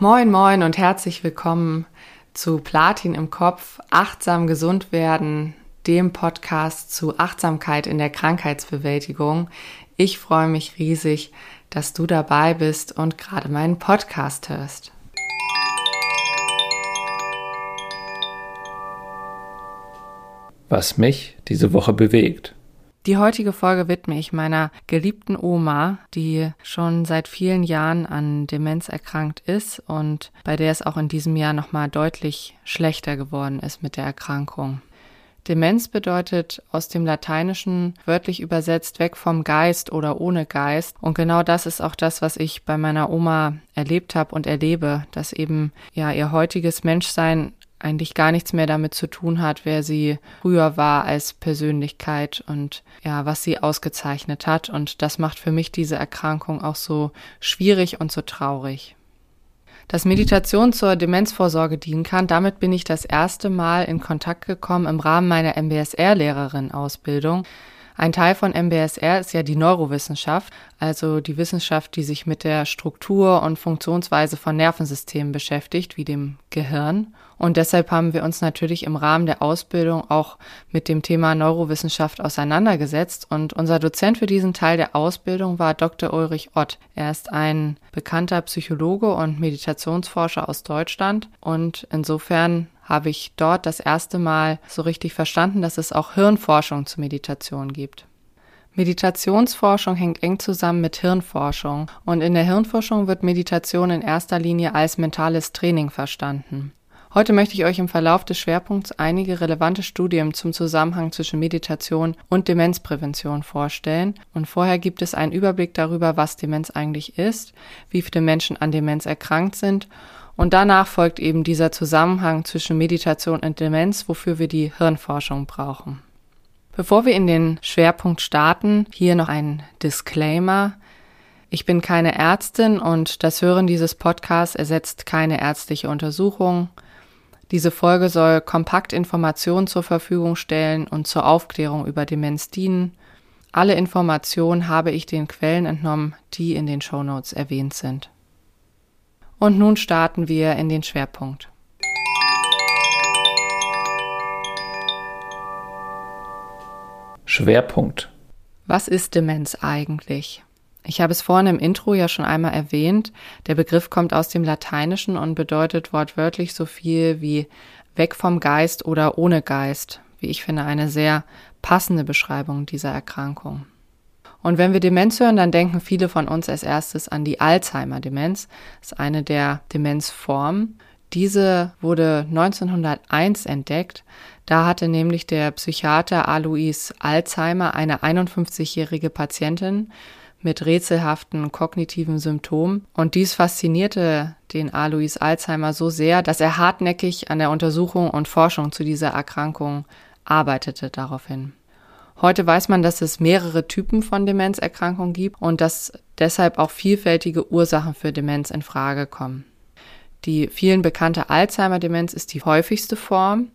Moin, moin und herzlich willkommen zu Platin im Kopf, achtsam gesund werden, dem Podcast zu Achtsamkeit in der Krankheitsbewältigung. Ich freue mich riesig, dass du dabei bist und gerade meinen Podcast hörst. Was mich diese Woche bewegt. Die heutige Folge widme ich meiner geliebten Oma, die schon seit vielen Jahren an Demenz erkrankt ist und bei der es auch in diesem Jahr nochmal deutlich schlechter geworden ist mit der Erkrankung. Demenz bedeutet aus dem Lateinischen wörtlich übersetzt weg vom Geist oder ohne Geist. Und genau das ist auch das, was ich bei meiner Oma erlebt habe und erlebe, dass eben ja ihr heutiges Menschsein eigentlich gar nichts mehr damit zu tun hat, wer sie früher war als Persönlichkeit und ja, was sie ausgezeichnet hat. Und das macht für mich diese Erkrankung auch so schwierig und so traurig. Dass Meditation zur Demenzvorsorge dienen kann, damit bin ich das erste Mal in Kontakt gekommen im Rahmen meiner MBSR-Lehrerin-Ausbildung. Ein Teil von MBSR ist ja die Neurowissenschaft, also die Wissenschaft, die sich mit der Struktur und Funktionsweise von Nervensystemen beschäftigt, wie dem Gehirn. Und deshalb haben wir uns natürlich im Rahmen der Ausbildung auch mit dem Thema Neurowissenschaft auseinandergesetzt. Und unser Dozent für diesen Teil der Ausbildung war Dr. Ulrich Ott. Er ist ein bekannter Psychologe und Meditationsforscher aus Deutschland. Und insofern habe ich dort das erste Mal so richtig verstanden, dass es auch Hirnforschung zur Meditation gibt. Meditationsforschung hängt eng zusammen mit Hirnforschung und in der Hirnforschung wird Meditation in erster Linie als mentales Training verstanden. Heute möchte ich euch im Verlauf des Schwerpunkts einige relevante Studien zum Zusammenhang zwischen Meditation und Demenzprävention vorstellen. Und vorher gibt es einen Überblick darüber, was Demenz eigentlich ist, wie viele Menschen an Demenz erkrankt sind und danach folgt eben dieser Zusammenhang zwischen Meditation und Demenz, wofür wir die Hirnforschung brauchen. Bevor wir in den Schwerpunkt starten, hier noch ein Disclaimer. Ich bin keine Ärztin und das Hören dieses Podcasts ersetzt keine ärztliche Untersuchung. Diese Folge soll kompakt Informationen zur Verfügung stellen und zur Aufklärung über Demenz dienen. Alle Informationen habe ich den Quellen entnommen, die in den Shownotes erwähnt sind. Und nun starten wir in den Schwerpunkt. Schwerpunkt. Was ist Demenz eigentlich? Ich habe es vorhin im Intro ja schon einmal erwähnt. Der Begriff kommt aus dem Lateinischen und bedeutet wortwörtlich so viel wie weg vom Geist oder ohne Geist, wie ich finde eine sehr passende Beschreibung dieser Erkrankung. Und wenn wir Demenz hören, dann denken viele von uns als erstes an die Alzheimer-Demenz. Das ist eine der Demenzformen. Diese wurde 1901 entdeckt. Da hatte nämlich der Psychiater Alois Alzheimer eine 51-jährige Patientin mit rätselhaften kognitiven Symptomen. Und dies faszinierte den Alois Alzheimer so sehr, dass er hartnäckig an der Untersuchung und Forschung zu dieser Erkrankung arbeitete daraufhin. Heute weiß man, dass es mehrere Typen von Demenzerkrankungen gibt und dass deshalb auch vielfältige Ursachen für Demenz in Frage kommen. Die vielen bekannte Alzheimer-Demenz ist die häufigste Form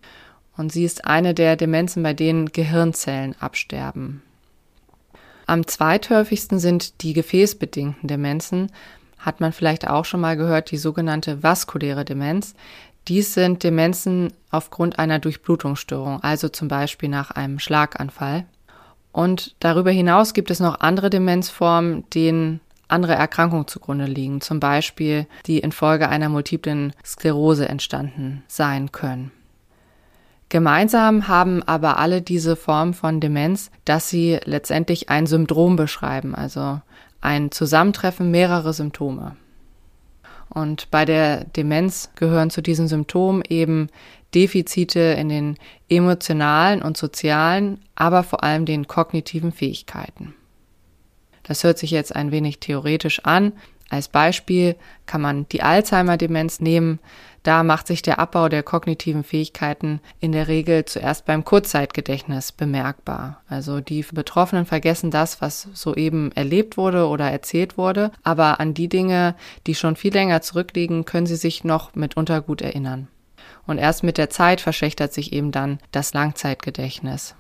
und sie ist eine der Demenzen, bei denen Gehirnzellen absterben. Am zweithäufigsten sind die gefäßbedingten Demenzen, hat man vielleicht auch schon mal gehört, die sogenannte vaskuläre Demenz. Dies sind Demenzen aufgrund einer Durchblutungsstörung, also zum Beispiel nach einem Schlaganfall. Und darüber hinaus gibt es noch andere Demenzformen, denen andere Erkrankungen zugrunde liegen, zum Beispiel die infolge einer multiplen Sklerose entstanden sein können. Gemeinsam haben aber alle diese Formen von Demenz, dass sie letztendlich ein Syndrom beschreiben, also ein Zusammentreffen mehrerer Symptome. Und bei der Demenz gehören zu diesen Symptomen eben Defizite in den emotionalen und sozialen, aber vor allem den kognitiven Fähigkeiten. Das hört sich jetzt ein wenig theoretisch an. Als Beispiel kann man die Alzheimer-Demenz nehmen. Da macht sich der Abbau der kognitiven Fähigkeiten in der Regel zuerst beim Kurzzeitgedächtnis bemerkbar. Also die Betroffenen vergessen das, was soeben erlebt wurde oder erzählt wurde, aber an die Dinge, die schon viel länger zurückliegen, können sie sich noch mitunter gut erinnern. Und erst mit der Zeit verschlechtert sich eben dann das Langzeitgedächtnis.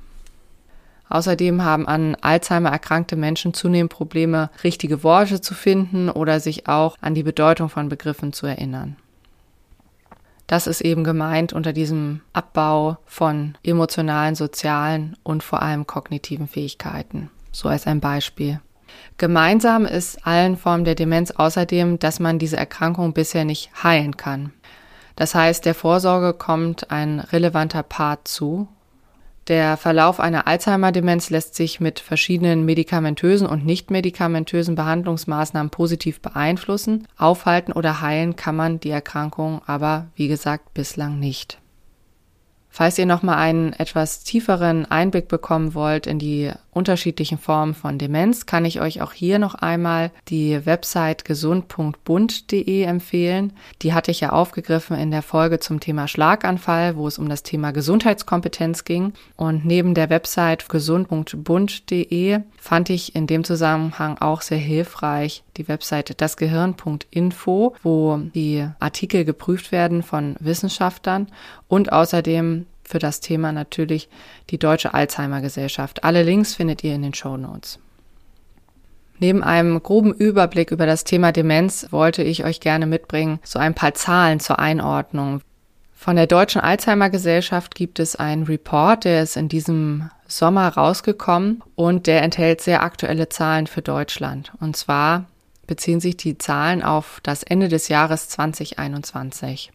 Außerdem haben an Alzheimer erkrankte Menschen zunehmend Probleme, richtige Worte zu finden oder sich auch an die Bedeutung von Begriffen zu erinnern. Das ist eben gemeint unter diesem Abbau von emotionalen, sozialen und vor allem kognitiven Fähigkeiten. So als ein Beispiel. Gemeinsam ist allen Formen der Demenz außerdem, dass man diese Erkrankung bisher nicht heilen kann. Das heißt, der Vorsorge kommt ein relevanter Part zu der Verlauf einer Alzheimer-Demenz lässt sich mit verschiedenen medikamentösen und nicht medikamentösen Behandlungsmaßnahmen positiv beeinflussen. Aufhalten oder heilen kann man die Erkrankung aber, wie gesagt, bislang nicht. Falls ihr nochmal einen etwas tieferen Einblick bekommen wollt in die unterschiedlichen Formen von Demenz, kann ich euch auch hier noch einmal die Website gesund.bund.de empfehlen. Die hatte ich ja aufgegriffen in der Folge zum Thema Schlaganfall, wo es um das Thema Gesundheitskompetenz ging. Und neben der Website gesund.bund.de fand ich in dem Zusammenhang auch sehr hilfreich die Website dasgehirn.info, wo die Artikel geprüft werden von Wissenschaftlern und außerdem für das Thema natürlich die Deutsche Alzheimer Gesellschaft. Alle Links findet ihr in den Show Notes. Neben einem groben Überblick über das Thema Demenz wollte ich euch gerne mitbringen so ein paar Zahlen zur Einordnung. Von der Deutschen Alzheimer Gesellschaft gibt es einen Report, der ist in diesem Sommer rausgekommen und der enthält sehr aktuelle Zahlen für Deutschland. Und zwar beziehen sich die Zahlen auf das Ende des Jahres 2021.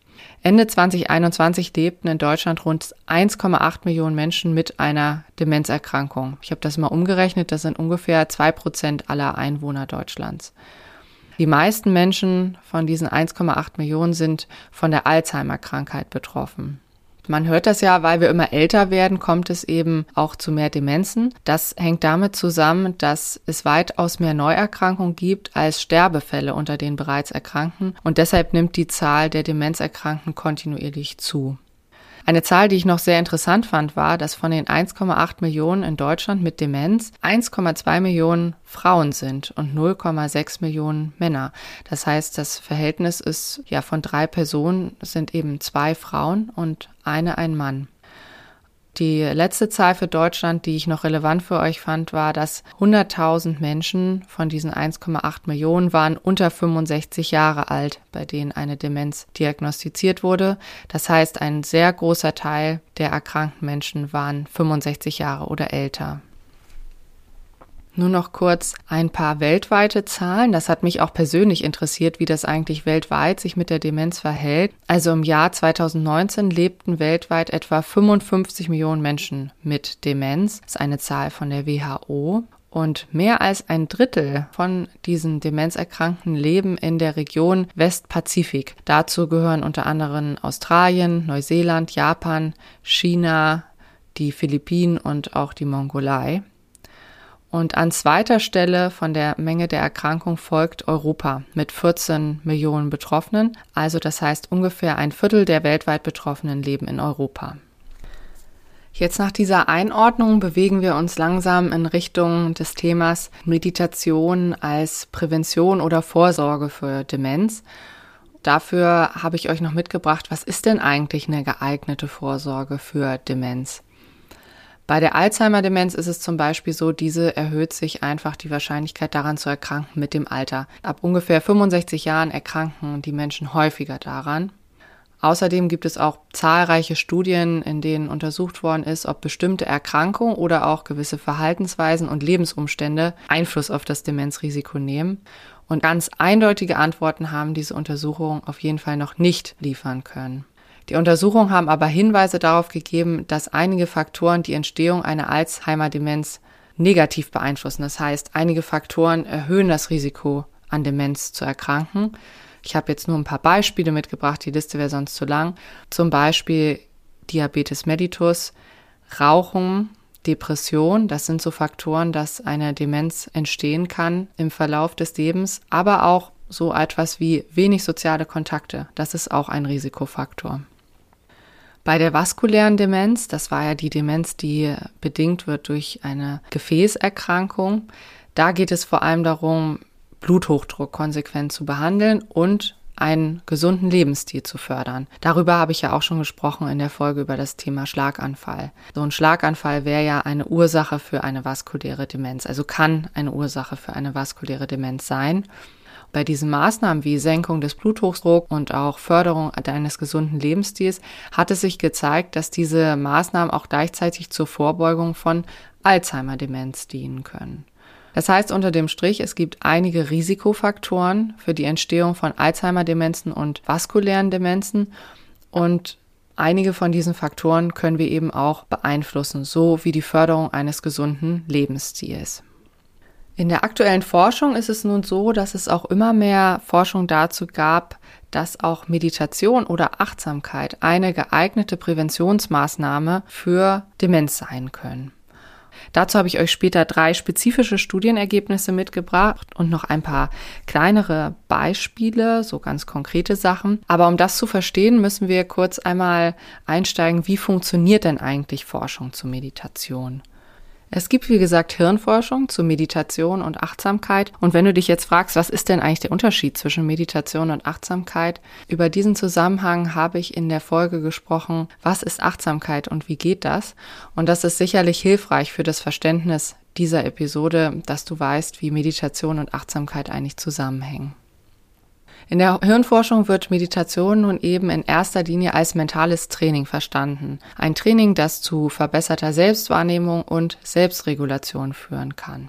Ende 2021 lebten in Deutschland rund 1,8 Millionen Menschen mit einer Demenzerkrankung. Ich habe das mal umgerechnet, das sind ungefähr zwei Prozent aller Einwohner Deutschlands. Die meisten Menschen von diesen 1,8 Millionen sind von der Alzheimer-Krankheit betroffen. Man hört das ja, weil wir immer älter werden, kommt es eben auch zu mehr Demenzen. Das hängt damit zusammen, dass es weitaus mehr Neuerkrankungen gibt als Sterbefälle unter den bereits Erkrankten und deshalb nimmt die Zahl der Demenzerkrankten kontinuierlich zu. Eine Zahl, die ich noch sehr interessant fand, war, dass von den 1,8 Millionen in Deutschland mit Demenz 1,2 Millionen Frauen sind und 0,6 Millionen Männer. Das heißt, das Verhältnis ist ja von drei Personen sind eben zwei Frauen und eine ein Mann. Die letzte Zahl für Deutschland, die ich noch relevant für euch fand, war, dass 100.000 Menschen von diesen 1,8 Millionen waren unter 65 Jahre alt, bei denen eine Demenz diagnostiziert wurde. Das heißt, ein sehr großer Teil der erkrankten Menschen waren 65 Jahre oder älter. Nur noch kurz ein paar weltweite Zahlen. Das hat mich auch persönlich interessiert, wie das eigentlich weltweit sich mit der Demenz verhält. Also im Jahr 2019 lebten weltweit etwa 55 Millionen Menschen mit Demenz. Das ist eine Zahl von der WHO. Und mehr als ein Drittel von diesen Demenzerkrankten leben in der Region Westpazifik. Dazu gehören unter anderem Australien, Neuseeland, Japan, China, die Philippinen und auch die Mongolei. Und an zweiter Stelle von der Menge der Erkrankung folgt Europa mit 14 Millionen Betroffenen. Also das heißt ungefähr ein Viertel der weltweit Betroffenen leben in Europa. Jetzt nach dieser Einordnung bewegen wir uns langsam in Richtung des Themas Meditation als Prävention oder Vorsorge für Demenz. Dafür habe ich euch noch mitgebracht, was ist denn eigentlich eine geeignete Vorsorge für Demenz? Bei der Alzheimer-Demenz ist es zum Beispiel so, diese erhöht sich einfach die Wahrscheinlichkeit daran zu erkranken mit dem Alter. Ab ungefähr 65 Jahren erkranken die Menschen häufiger daran. Außerdem gibt es auch zahlreiche Studien, in denen untersucht worden ist, ob bestimmte Erkrankungen oder auch gewisse Verhaltensweisen und Lebensumstände Einfluss auf das Demenzrisiko nehmen. Und ganz eindeutige Antworten haben diese Untersuchungen auf jeden Fall noch nicht liefern können. Die Untersuchungen haben aber Hinweise darauf gegeben, dass einige Faktoren die Entstehung einer Alzheimer-Demenz negativ beeinflussen. Das heißt, einige Faktoren erhöhen das Risiko, an Demenz zu erkranken. Ich habe jetzt nur ein paar Beispiele mitgebracht, die Liste wäre sonst zu lang. Zum Beispiel Diabetes mellitus, Rauchen, Depression, das sind so Faktoren, dass eine Demenz entstehen kann im Verlauf des Lebens, aber auch so etwas wie wenig soziale Kontakte, das ist auch ein Risikofaktor. Bei der vaskulären Demenz, das war ja die Demenz, die bedingt wird durch eine Gefäßerkrankung, da geht es vor allem darum, Bluthochdruck konsequent zu behandeln und einen gesunden Lebensstil zu fördern. Darüber habe ich ja auch schon gesprochen in der Folge über das Thema Schlaganfall. So ein Schlaganfall wäre ja eine Ursache für eine vaskuläre Demenz, also kann eine Ursache für eine vaskuläre Demenz sein. Bei diesen Maßnahmen wie Senkung des Bluthochdrucks und auch Förderung eines gesunden Lebensstils hat es sich gezeigt, dass diese Maßnahmen auch gleichzeitig zur Vorbeugung von Alzheimer-Demenz dienen können. Das heißt unter dem Strich, es gibt einige Risikofaktoren für die Entstehung von Alzheimer-Demenzen und vaskulären Demenzen und einige von diesen Faktoren können wir eben auch beeinflussen, so wie die Förderung eines gesunden Lebensstils. In der aktuellen Forschung ist es nun so, dass es auch immer mehr Forschung dazu gab, dass auch Meditation oder Achtsamkeit eine geeignete Präventionsmaßnahme für Demenz sein können. Dazu habe ich euch später drei spezifische Studienergebnisse mitgebracht und noch ein paar kleinere Beispiele, so ganz konkrete Sachen. Aber um das zu verstehen, müssen wir kurz einmal einsteigen, wie funktioniert denn eigentlich Forschung zur Meditation? Es gibt, wie gesagt, Hirnforschung zu Meditation und Achtsamkeit. Und wenn du dich jetzt fragst, was ist denn eigentlich der Unterschied zwischen Meditation und Achtsamkeit? Über diesen Zusammenhang habe ich in der Folge gesprochen, was ist Achtsamkeit und wie geht das? Und das ist sicherlich hilfreich für das Verständnis dieser Episode, dass du weißt, wie Meditation und Achtsamkeit eigentlich zusammenhängen. In der Hirnforschung wird Meditation nun eben in erster Linie als mentales Training verstanden. Ein Training, das zu verbesserter Selbstwahrnehmung und Selbstregulation führen kann.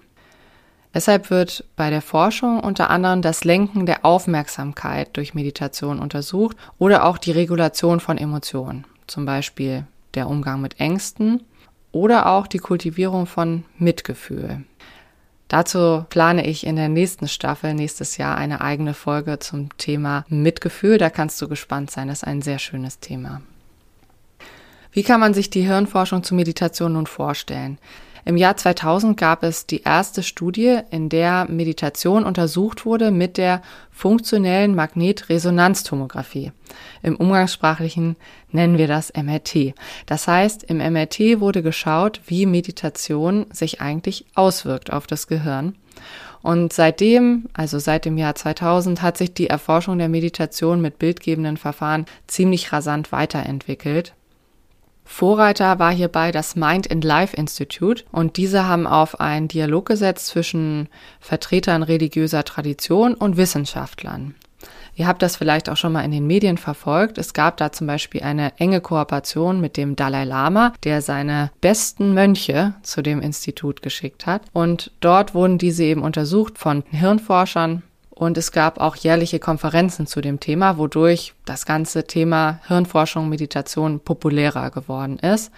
Deshalb wird bei der Forschung unter anderem das Lenken der Aufmerksamkeit durch Meditation untersucht oder auch die Regulation von Emotionen, zum Beispiel der Umgang mit Ängsten oder auch die Kultivierung von Mitgefühl. Dazu plane ich in der nächsten Staffel nächstes Jahr eine eigene Folge zum Thema Mitgefühl. Da kannst du gespannt sein. Das ist ein sehr schönes Thema. Wie kann man sich die Hirnforschung zur Meditation nun vorstellen? Im Jahr 2000 gab es die erste Studie, in der Meditation untersucht wurde mit der funktionellen Magnetresonanztomographie. Im Umgangssprachlichen nennen wir das MRT. Das heißt, im MRT wurde geschaut, wie Meditation sich eigentlich auswirkt auf das Gehirn. Und seitdem, also seit dem Jahr 2000, hat sich die Erforschung der Meditation mit bildgebenden Verfahren ziemlich rasant weiterentwickelt. Vorreiter war hierbei das Mind and Life Institute und diese haben auf einen Dialog gesetzt zwischen Vertretern religiöser Tradition und Wissenschaftlern. Ihr habt das vielleicht auch schon mal in den Medien verfolgt. Es gab da zum Beispiel eine enge Kooperation mit dem Dalai Lama, der seine besten Mönche zu dem Institut geschickt hat. Und dort wurden diese eben untersucht von Hirnforschern, und es gab auch jährliche Konferenzen zu dem Thema, wodurch das ganze Thema Hirnforschung, Meditation populärer geworden ist.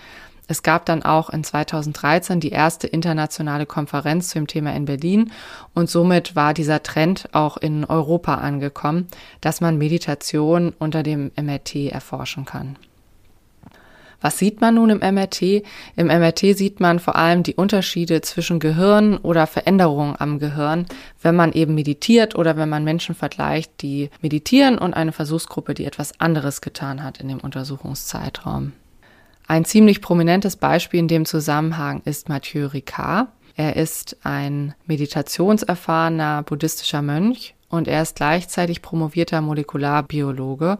Es gab dann auch in 2013 die erste internationale Konferenz zu dem Thema in Berlin und somit war dieser Trend auch in Europa angekommen, dass man Meditation unter dem MRT erforschen kann. Was sieht man nun im MRT? Im MRT sieht man vor allem die Unterschiede zwischen Gehirn oder Veränderungen am Gehirn, wenn man eben meditiert oder wenn man Menschen vergleicht, die meditieren und eine Versuchsgruppe, die etwas anderes getan hat in dem Untersuchungszeitraum. Ein ziemlich prominentes Beispiel in dem Zusammenhang ist Mathieu Ricard. Er ist ein meditationserfahrener buddhistischer Mönch und er ist gleichzeitig promovierter Molekularbiologe.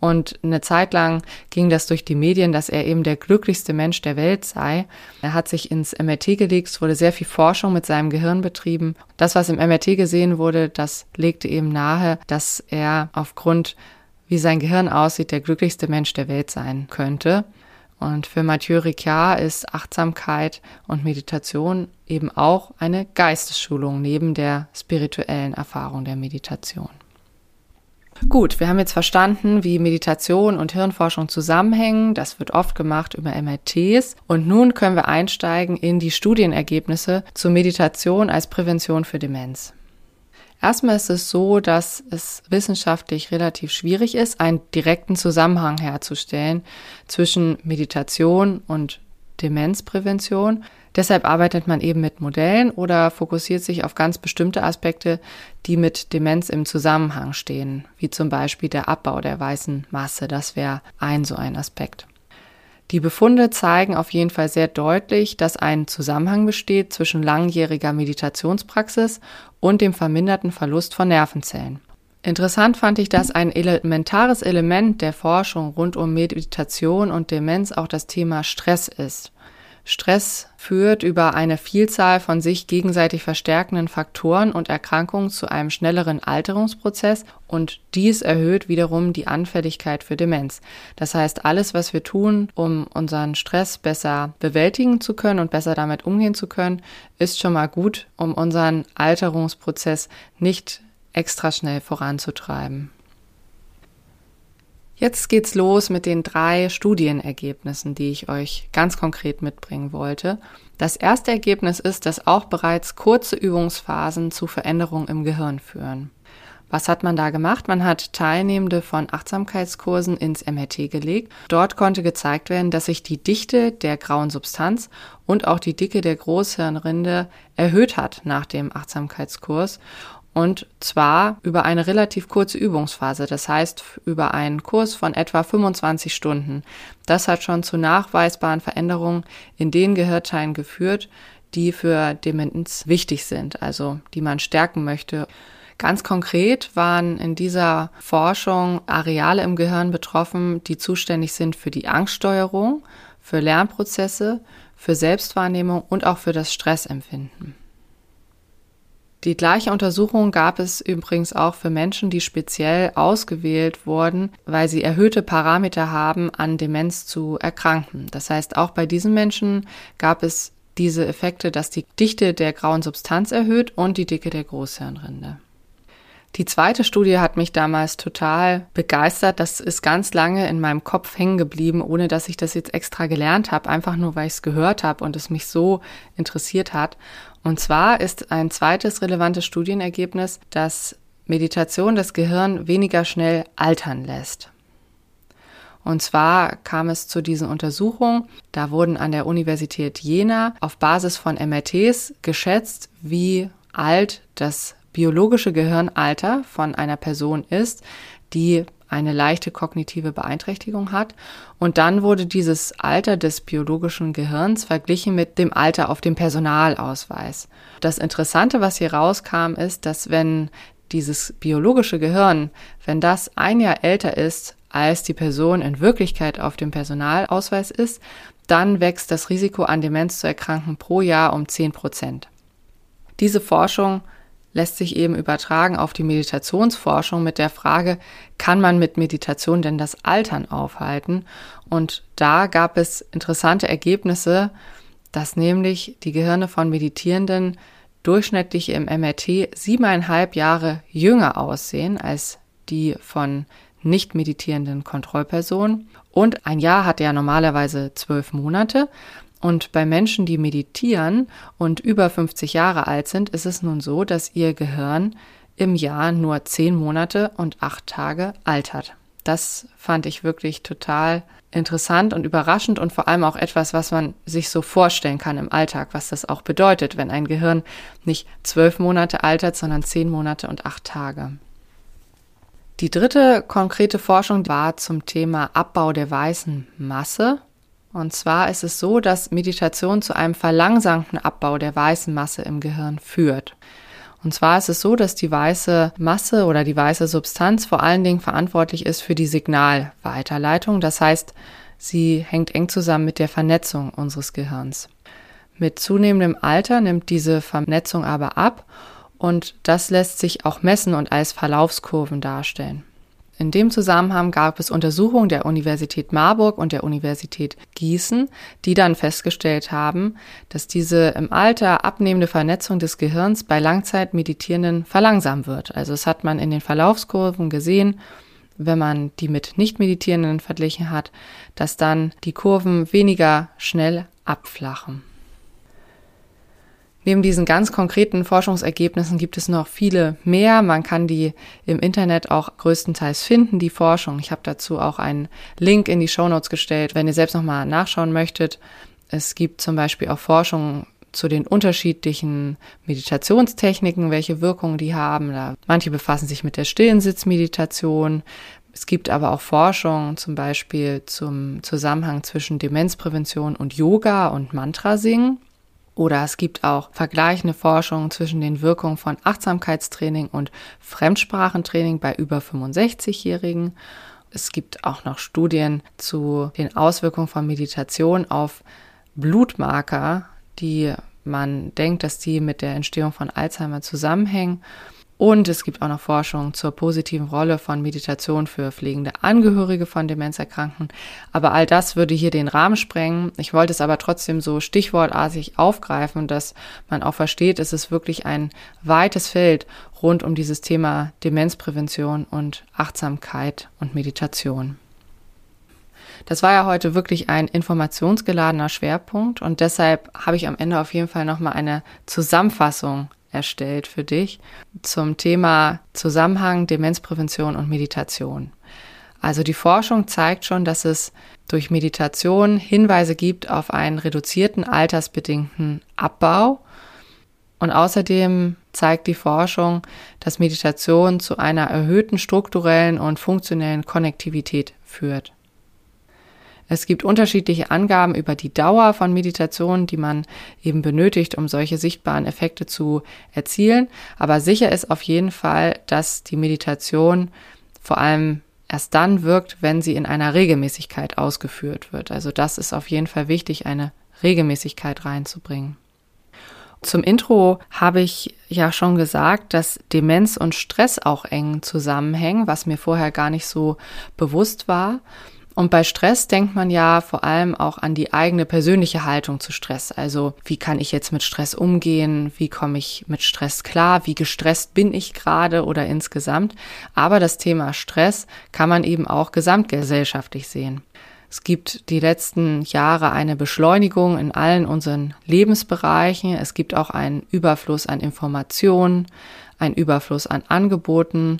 Und eine Zeit lang ging das durch die Medien, dass er eben der glücklichste Mensch der Welt sei. Er hat sich ins MRT gelegt, wurde sehr viel Forschung mit seinem Gehirn betrieben. Das, was im MRT gesehen wurde, das legte eben nahe, dass er aufgrund, wie sein Gehirn aussieht, der glücklichste Mensch der Welt sein könnte. Und für Mathieu Ricard ist Achtsamkeit und Meditation eben auch eine Geistesschulung neben der spirituellen Erfahrung der Meditation. Gut, wir haben jetzt verstanden, wie Meditation und Hirnforschung zusammenhängen. Das wird oft gemacht über MRTs. Und nun können wir einsteigen in die Studienergebnisse zur Meditation als Prävention für Demenz. Erstmal ist es so, dass es wissenschaftlich relativ schwierig ist, einen direkten Zusammenhang herzustellen zwischen Meditation und Demenzprävention. Deshalb arbeitet man eben mit Modellen oder fokussiert sich auf ganz bestimmte Aspekte, die mit Demenz im Zusammenhang stehen, wie zum Beispiel der Abbau der weißen Masse. Das wäre ein so ein Aspekt. Die Befunde zeigen auf jeden Fall sehr deutlich, dass ein Zusammenhang besteht zwischen langjähriger Meditationspraxis und dem verminderten Verlust von Nervenzellen. Interessant fand ich, dass ein elementares Element der Forschung rund um Meditation und Demenz auch das Thema Stress ist. Stress führt über eine Vielzahl von sich gegenseitig verstärkenden Faktoren und Erkrankungen zu einem schnelleren Alterungsprozess und dies erhöht wiederum die Anfälligkeit für Demenz. Das heißt, alles, was wir tun, um unseren Stress besser bewältigen zu können und besser damit umgehen zu können, ist schon mal gut, um unseren Alterungsprozess nicht extra schnell voranzutreiben. Jetzt geht's los mit den drei Studienergebnissen, die ich euch ganz konkret mitbringen wollte. Das erste Ergebnis ist, dass auch bereits kurze Übungsphasen zu Veränderungen im Gehirn führen. Was hat man da gemacht? Man hat Teilnehmende von Achtsamkeitskursen ins MRT gelegt. Dort konnte gezeigt werden, dass sich die Dichte der grauen Substanz und auch die Dicke der Großhirnrinde erhöht hat nach dem Achtsamkeitskurs und zwar über eine relativ kurze Übungsphase, das heißt über einen Kurs von etwa 25 Stunden. Das hat schon zu nachweisbaren Veränderungen in den Gehirnteilen geführt, die für Demenz wichtig sind, also die man stärken möchte. Ganz konkret waren in dieser Forschung Areale im Gehirn betroffen, die zuständig sind für die Angststeuerung, für Lernprozesse, für Selbstwahrnehmung und auch für das Stressempfinden. Die gleiche Untersuchung gab es übrigens auch für Menschen, die speziell ausgewählt wurden, weil sie erhöhte Parameter haben, an Demenz zu erkranken. Das heißt, auch bei diesen Menschen gab es diese Effekte, dass die Dichte der grauen Substanz erhöht und die Dicke der Großhirnrinde. Die zweite Studie hat mich damals total begeistert. Das ist ganz lange in meinem Kopf hängen geblieben, ohne dass ich das jetzt extra gelernt habe, einfach nur weil ich es gehört habe und es mich so interessiert hat. Und zwar ist ein zweites relevantes Studienergebnis, dass Meditation das Gehirn weniger schnell altern lässt. Und zwar kam es zu diesen Untersuchungen. Da wurden an der Universität Jena auf Basis von MRTs geschätzt, wie alt das biologische Gehirnalter von einer Person ist, die eine leichte kognitive Beeinträchtigung hat. Und dann wurde dieses Alter des biologischen Gehirns verglichen mit dem Alter auf dem Personalausweis. Das Interessante, was hier rauskam, ist, dass wenn dieses biologische Gehirn, wenn das ein Jahr älter ist, als die Person in Wirklichkeit auf dem Personalausweis ist, dann wächst das Risiko an Demenz zu erkranken pro Jahr um 10 Prozent. Diese Forschung lässt sich eben übertragen auf die Meditationsforschung mit der Frage, kann man mit Meditation denn das Altern aufhalten? Und da gab es interessante Ergebnisse, dass nämlich die Gehirne von Meditierenden durchschnittlich im MRT siebeneinhalb Jahre jünger aussehen als die von nicht meditierenden Kontrollpersonen. Und ein Jahr hat ja normalerweise zwölf Monate. Und bei Menschen, die meditieren und über 50 Jahre alt sind, ist es nun so, dass ihr Gehirn im Jahr nur zehn Monate und acht Tage altert. Das fand ich wirklich total interessant und überraschend und vor allem auch etwas, was man sich so vorstellen kann im Alltag, was das auch bedeutet, wenn ein Gehirn nicht zwölf Monate altert, sondern zehn Monate und acht Tage. Die dritte konkrete Forschung war zum Thema Abbau der weißen Masse und zwar ist es so, dass Meditation zu einem verlangsamten Abbau der weißen Masse im Gehirn führt. Und zwar ist es so, dass die weiße Masse oder die weiße Substanz vor allen Dingen verantwortlich ist für die Signalweiterleitung. Das heißt, sie hängt eng zusammen mit der Vernetzung unseres Gehirns. Mit zunehmendem Alter nimmt diese Vernetzung aber ab und das lässt sich auch messen und als Verlaufskurven darstellen. In dem Zusammenhang gab es Untersuchungen der Universität Marburg und der Universität Gießen, die dann festgestellt haben, dass diese im Alter abnehmende Vernetzung des Gehirns bei Langzeitmeditierenden verlangsamt wird. Also es hat man in den Verlaufskurven gesehen, wenn man die mit Nicht-Meditierenden verglichen hat, dass dann die Kurven weniger schnell abflachen. Neben diesen ganz konkreten Forschungsergebnissen gibt es noch viele mehr. Man kann die im Internet auch größtenteils finden, die Forschung. Ich habe dazu auch einen Link in die Show Notes gestellt, wenn ihr selbst nochmal nachschauen möchtet. Es gibt zum Beispiel auch Forschung zu den unterschiedlichen Meditationstechniken, welche Wirkungen die haben. Manche befassen sich mit der stillen Sitzmeditation. Es gibt aber auch Forschung zum Beispiel zum Zusammenhang zwischen Demenzprävention und Yoga und Mantrasingen. Oder es gibt auch vergleichende Forschungen zwischen den Wirkungen von Achtsamkeitstraining und Fremdsprachentraining bei über 65-Jährigen. Es gibt auch noch Studien zu den Auswirkungen von Meditation auf Blutmarker, die man denkt, dass die mit der Entstehung von Alzheimer zusammenhängen. Und es gibt auch noch Forschung zur positiven Rolle von Meditation für pflegende Angehörige von Demenzerkrankten. Aber all das würde hier den Rahmen sprengen. Ich wollte es aber trotzdem so stichwortartig aufgreifen, dass man auch versteht, es ist wirklich ein weites Feld rund um dieses Thema Demenzprävention und Achtsamkeit und Meditation. Das war ja heute wirklich ein informationsgeladener Schwerpunkt und deshalb habe ich am Ende auf jeden Fall nochmal eine Zusammenfassung erstellt für dich zum Thema Zusammenhang Demenzprävention und Meditation. Also die Forschung zeigt schon, dass es durch Meditation Hinweise gibt auf einen reduzierten altersbedingten Abbau. Und außerdem zeigt die Forschung, dass Meditation zu einer erhöhten strukturellen und funktionellen Konnektivität führt. Es gibt unterschiedliche Angaben über die Dauer von Meditationen, die man eben benötigt, um solche sichtbaren Effekte zu erzielen. Aber sicher ist auf jeden Fall, dass die Meditation vor allem erst dann wirkt, wenn sie in einer Regelmäßigkeit ausgeführt wird. Also das ist auf jeden Fall wichtig, eine Regelmäßigkeit reinzubringen. Zum Intro habe ich ja schon gesagt, dass Demenz und Stress auch eng zusammenhängen, was mir vorher gar nicht so bewusst war. Und bei Stress denkt man ja vor allem auch an die eigene persönliche Haltung zu Stress. Also wie kann ich jetzt mit Stress umgehen? Wie komme ich mit Stress klar? Wie gestresst bin ich gerade oder insgesamt? Aber das Thema Stress kann man eben auch gesamtgesellschaftlich sehen. Es gibt die letzten Jahre eine Beschleunigung in allen unseren Lebensbereichen. Es gibt auch einen Überfluss an Informationen, einen Überfluss an Angeboten.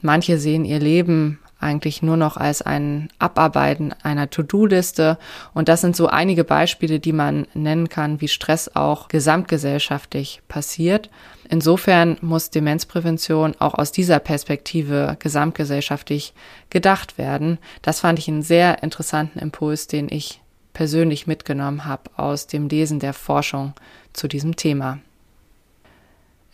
Manche sehen ihr Leben eigentlich nur noch als ein Abarbeiten einer To-Do-Liste. Und das sind so einige Beispiele, die man nennen kann, wie Stress auch gesamtgesellschaftlich passiert. Insofern muss Demenzprävention auch aus dieser Perspektive gesamtgesellschaftlich gedacht werden. Das fand ich einen sehr interessanten Impuls, den ich persönlich mitgenommen habe aus dem Lesen der Forschung zu diesem Thema.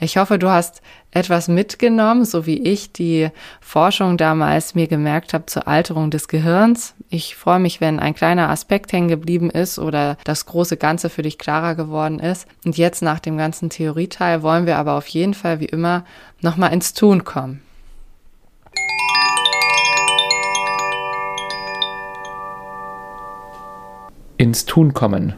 Ich hoffe, du hast etwas mitgenommen, so wie ich die Forschung damals mir gemerkt habe zur Alterung des Gehirns. Ich freue mich, wenn ein kleiner Aspekt hängen geblieben ist oder das große Ganze für dich klarer geworden ist. Und jetzt nach dem ganzen Theorieteil wollen wir aber auf jeden Fall wie immer nochmal ins Tun kommen. Ins Tun kommen.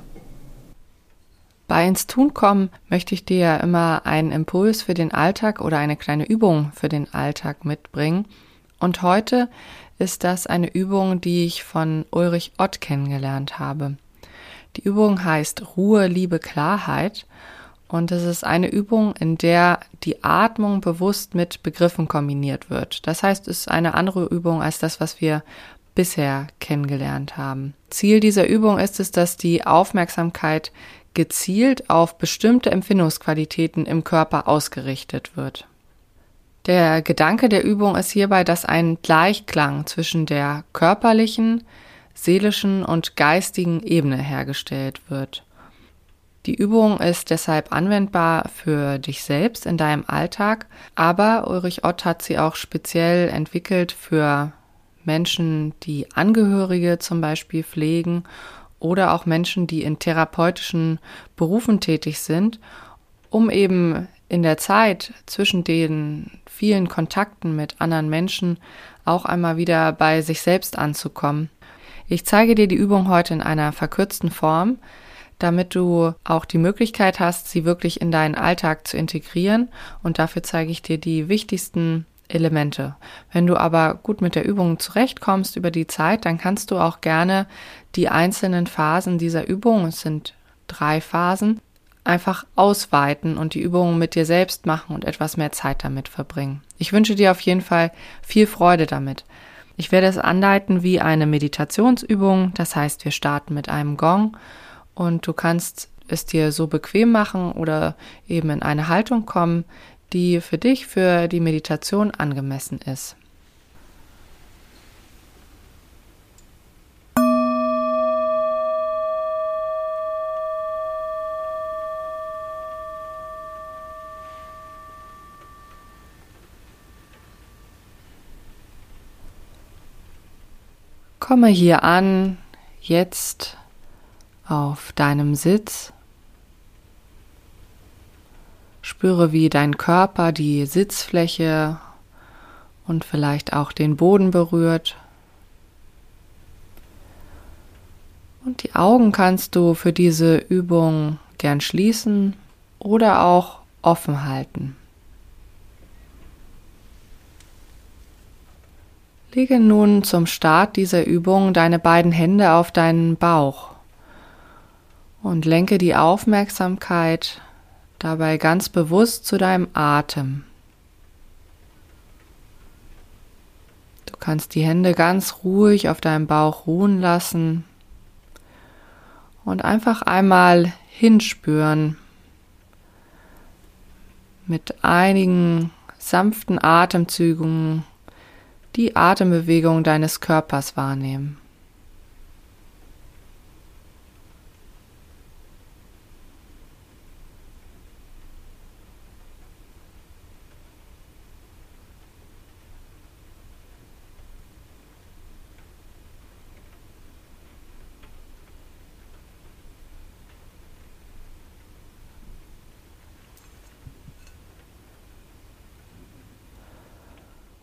Bei ins Tun kommen möchte ich dir ja immer einen Impuls für den Alltag oder eine kleine Übung für den Alltag mitbringen. Und heute ist das eine Übung, die ich von Ulrich Ott kennengelernt habe. Die Übung heißt Ruhe, Liebe, Klarheit. Und es ist eine Übung, in der die Atmung bewusst mit Begriffen kombiniert wird. Das heißt, es ist eine andere Übung als das, was wir bisher kennengelernt haben. Ziel dieser Übung ist es, dass die Aufmerksamkeit gezielt auf bestimmte Empfindungsqualitäten im Körper ausgerichtet wird. Der Gedanke der Übung ist hierbei, dass ein Gleichklang zwischen der körperlichen, seelischen und geistigen Ebene hergestellt wird. Die Übung ist deshalb anwendbar für dich selbst in deinem Alltag, aber Ulrich Ott hat sie auch speziell entwickelt für Menschen, die Angehörige zum Beispiel pflegen oder auch Menschen, die in therapeutischen Berufen tätig sind, um eben in der Zeit zwischen den vielen Kontakten mit anderen Menschen auch einmal wieder bei sich selbst anzukommen. Ich zeige dir die Übung heute in einer verkürzten Form, damit du auch die Möglichkeit hast, sie wirklich in deinen Alltag zu integrieren. Und dafür zeige ich dir die wichtigsten Elemente. Wenn du aber gut mit der Übung zurechtkommst über die Zeit, dann kannst du auch gerne die einzelnen Phasen dieser Übung, es sind drei Phasen, einfach ausweiten und die Übungen mit dir selbst machen und etwas mehr Zeit damit verbringen. Ich wünsche dir auf jeden Fall viel Freude damit. Ich werde es anleiten wie eine Meditationsübung, das heißt, wir starten mit einem Gong und du kannst es dir so bequem machen oder eben in eine Haltung kommen, die für dich, für die Meditation angemessen ist. Komme hier an, jetzt auf deinem Sitz Spüre, wie dein Körper die Sitzfläche und vielleicht auch den Boden berührt. Und die Augen kannst du für diese Übung gern schließen oder auch offen halten. Lege nun zum Start dieser Übung deine beiden Hände auf deinen Bauch und lenke die Aufmerksamkeit dabei ganz bewusst zu deinem Atem. Du kannst die Hände ganz ruhig auf deinem Bauch ruhen lassen und einfach einmal hinspüren mit einigen sanften Atemzügen die Atembewegung deines Körpers wahrnehmen.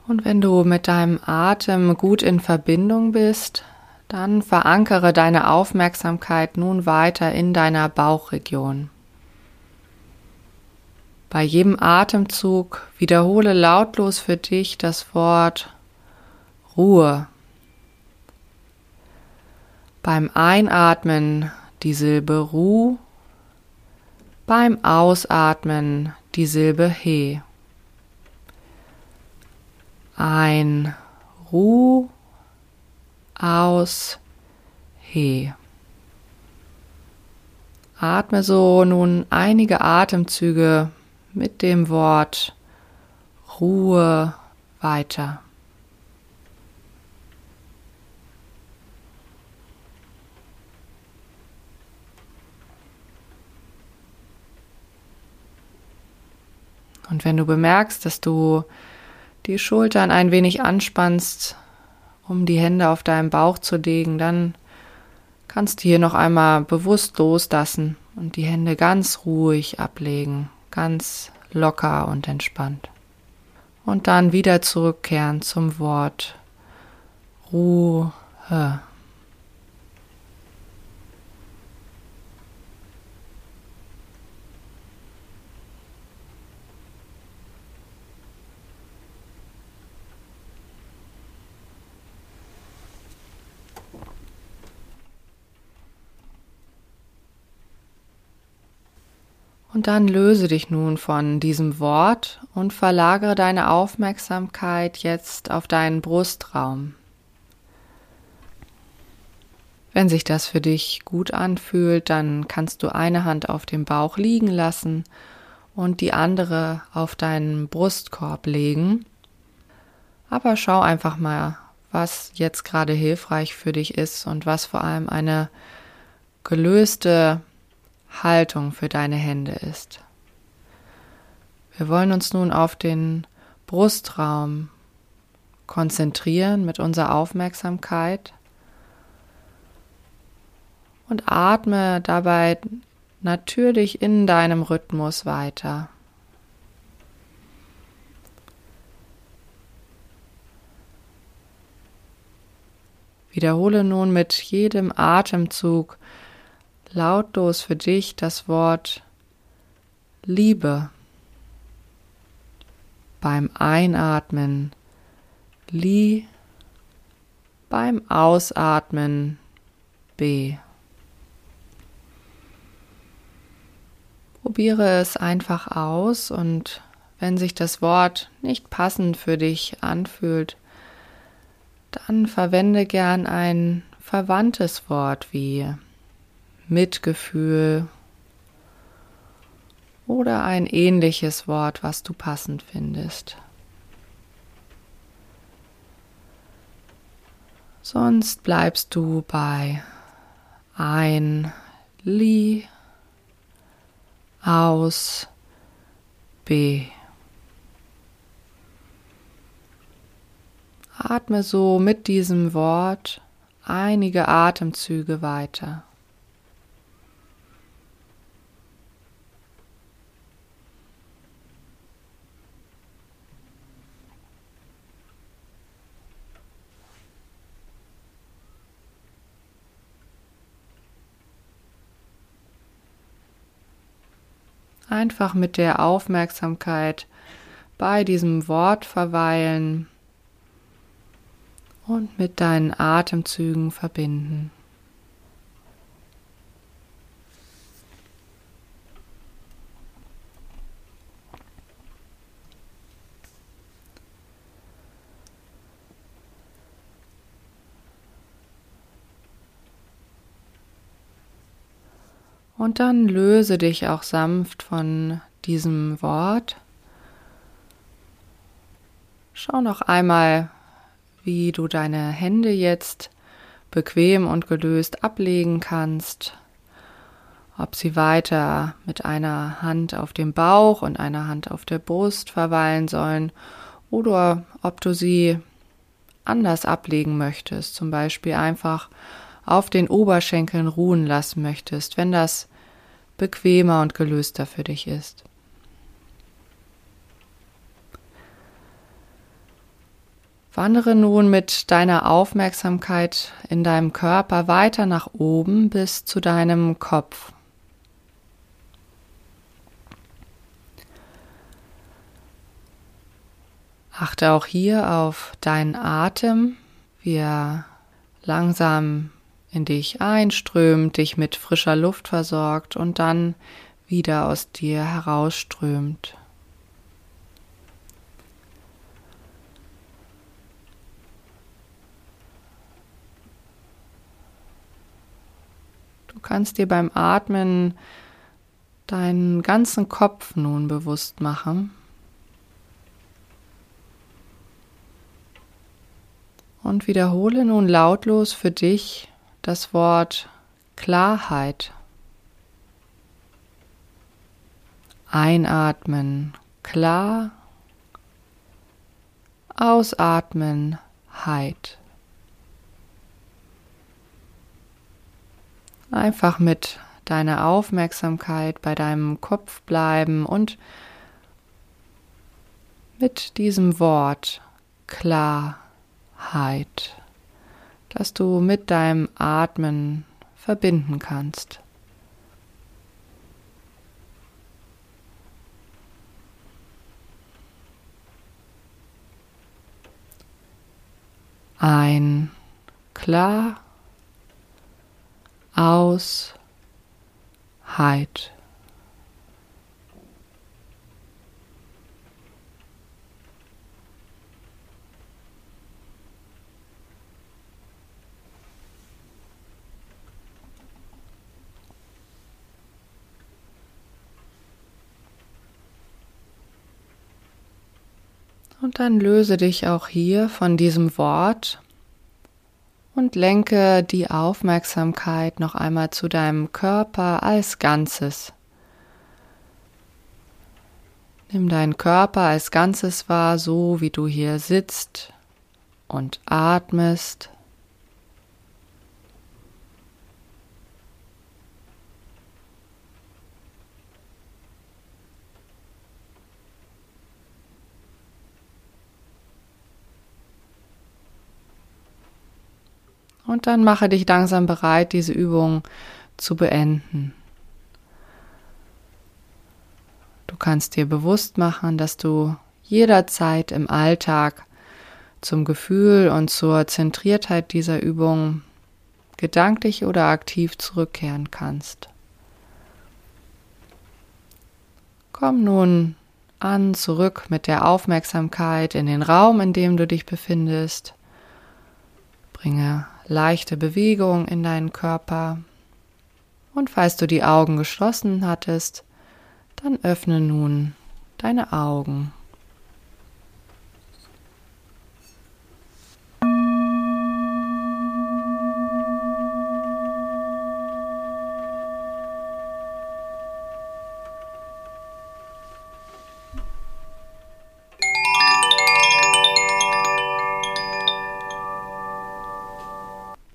Und wenn du mit deinem Atem gut in Verbindung bist, dann verankere deine Aufmerksamkeit nun weiter in deiner Bauchregion. Bei jedem Atemzug wiederhole lautlos für dich das Wort Ruhe. Beim Einatmen die Silbe Ru, beim Ausatmen die Silbe He ein Ruh aus He. Atme so nun einige Atemzüge mit dem Wort Ruhe weiter. Und wenn du bemerkst, dass du die Schultern ein wenig anspannst, um die Hände auf deinem Bauch zu legen, dann kannst du hier noch einmal bewusst loslassen und die Hände ganz ruhig ablegen, ganz locker und entspannt. Und dann wieder zurückkehren zum Wort Ruhe. Und dann löse dich nun von diesem Wort und verlagere deine Aufmerksamkeit jetzt auf deinen Brustraum. Wenn sich das für dich gut anfühlt, dann kannst du eine Hand auf dem Bauch liegen lassen und die andere auf deinen Brustkorb legen. Aber schau einfach mal, was jetzt gerade hilfreich für dich ist und was vor allem eine gelöste Haltung für deine Hände ist. Wir wollen uns nun auf den Brustraum konzentrieren mit unserer Aufmerksamkeit und atme dabei natürlich in deinem Rhythmus weiter. Wiederhole nun mit jedem Atemzug lautlos für dich das Wort Liebe. Beim Einatmen Li, beim Ausatmen B. Probiere es einfach aus und wenn sich das Wort nicht passend für dich anfühlt, dann verwende gern ein verwandtes Wort wie Mitgefühl oder ein ähnliches Wort, was du passend findest. Sonst bleibst du bei ein Li aus B. Atme so mit diesem Wort einige Atemzüge weiter. Einfach mit der Aufmerksamkeit bei diesem Wort verweilen und mit deinen Atemzügen verbinden. Und dann löse dich auch sanft von diesem Wort. Schau noch einmal, wie du deine Hände jetzt bequem und gelöst ablegen kannst. Ob sie weiter mit einer Hand auf dem Bauch und einer Hand auf der Brust verweilen sollen oder ob du sie anders ablegen möchtest, zum Beispiel einfach auf den Oberschenkeln ruhen lassen möchtest, wenn das bequemer und gelöster für dich ist. Wandere nun mit deiner Aufmerksamkeit in deinem Körper weiter nach oben bis zu deinem Kopf. Achte auch hier auf deinen Atem, wie er langsam in dich einströmt, dich mit frischer Luft versorgt und dann wieder aus dir herausströmt. Du kannst dir beim Atmen deinen ganzen Kopf nun bewusst machen. Und wiederhole nun lautlos für dich das Wort Klarheit. Einatmen klar, ausatmen Heit. Einfach mit deiner Aufmerksamkeit bei deinem Kopf bleiben und mit diesem Wort Klarheit das du mit deinem Atmen verbinden kannst. Ein klar aus Heit. Und dann löse dich auch hier von diesem Wort und lenke die Aufmerksamkeit noch einmal zu deinem Körper als Ganzes. Nimm deinen Körper als Ganzes wahr, so wie du hier sitzt und atmest. Und dann mache dich langsam bereit, diese Übung zu beenden. Du kannst dir bewusst machen, dass du jederzeit im Alltag zum Gefühl und zur Zentriertheit dieser Übung gedanklich oder aktiv zurückkehren kannst. Komm nun an zurück mit der Aufmerksamkeit in den Raum, in dem du dich befindest. Bringe leichte Bewegung in deinen Körper. Und falls du die Augen geschlossen hattest, dann öffne nun deine Augen.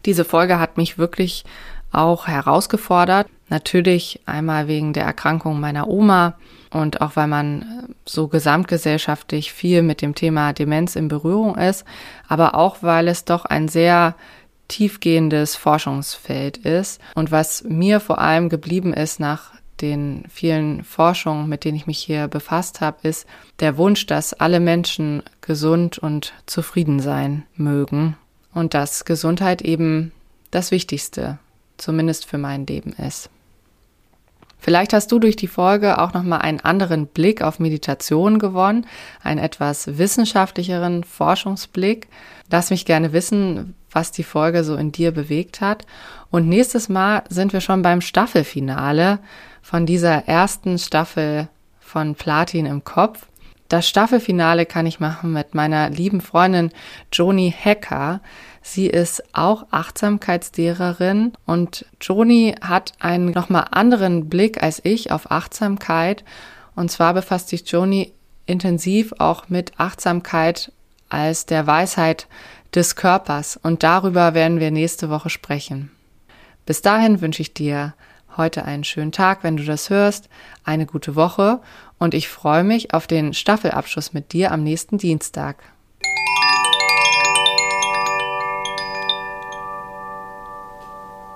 Diese Folge hat mich wirklich auch herausgefordert. Natürlich einmal wegen der Erkrankung meiner Oma und auch weil man so gesamtgesellschaftlich viel mit dem Thema Demenz in Berührung ist, aber auch weil es doch ein sehr tiefgehendes Forschungsfeld ist und was mir vor allem geblieben ist nach den vielen Forschungen, mit denen ich mich hier befasst habe, ist der Wunsch, dass alle Menschen gesund und zufrieden sein mögen und dass Gesundheit eben das Wichtigste, zumindest für mein Leben ist. Vielleicht hast du durch die Folge auch nochmal einen anderen Blick auf Meditation gewonnen, einen etwas wissenschaftlicheren Forschungsblick. Lass mich gerne wissen, was die Folge so in dir bewegt hat. Und nächstes Mal sind wir schon beim Staffelfinale von dieser ersten Staffel von Platin im Kopf. Das Staffelfinale kann ich machen mit meiner lieben Freundin Joni Hecker. Sie ist auch Achtsamkeitslehrerin und Joni hat einen nochmal anderen Blick als ich auf Achtsamkeit. Und zwar befasst sich Joni intensiv auch mit Achtsamkeit als der Weisheit des Körpers. Und darüber werden wir nächste Woche sprechen. Bis dahin wünsche ich dir heute einen schönen Tag, wenn du das hörst, eine gute Woche und ich freue mich auf den Staffelabschluss mit dir am nächsten Dienstag.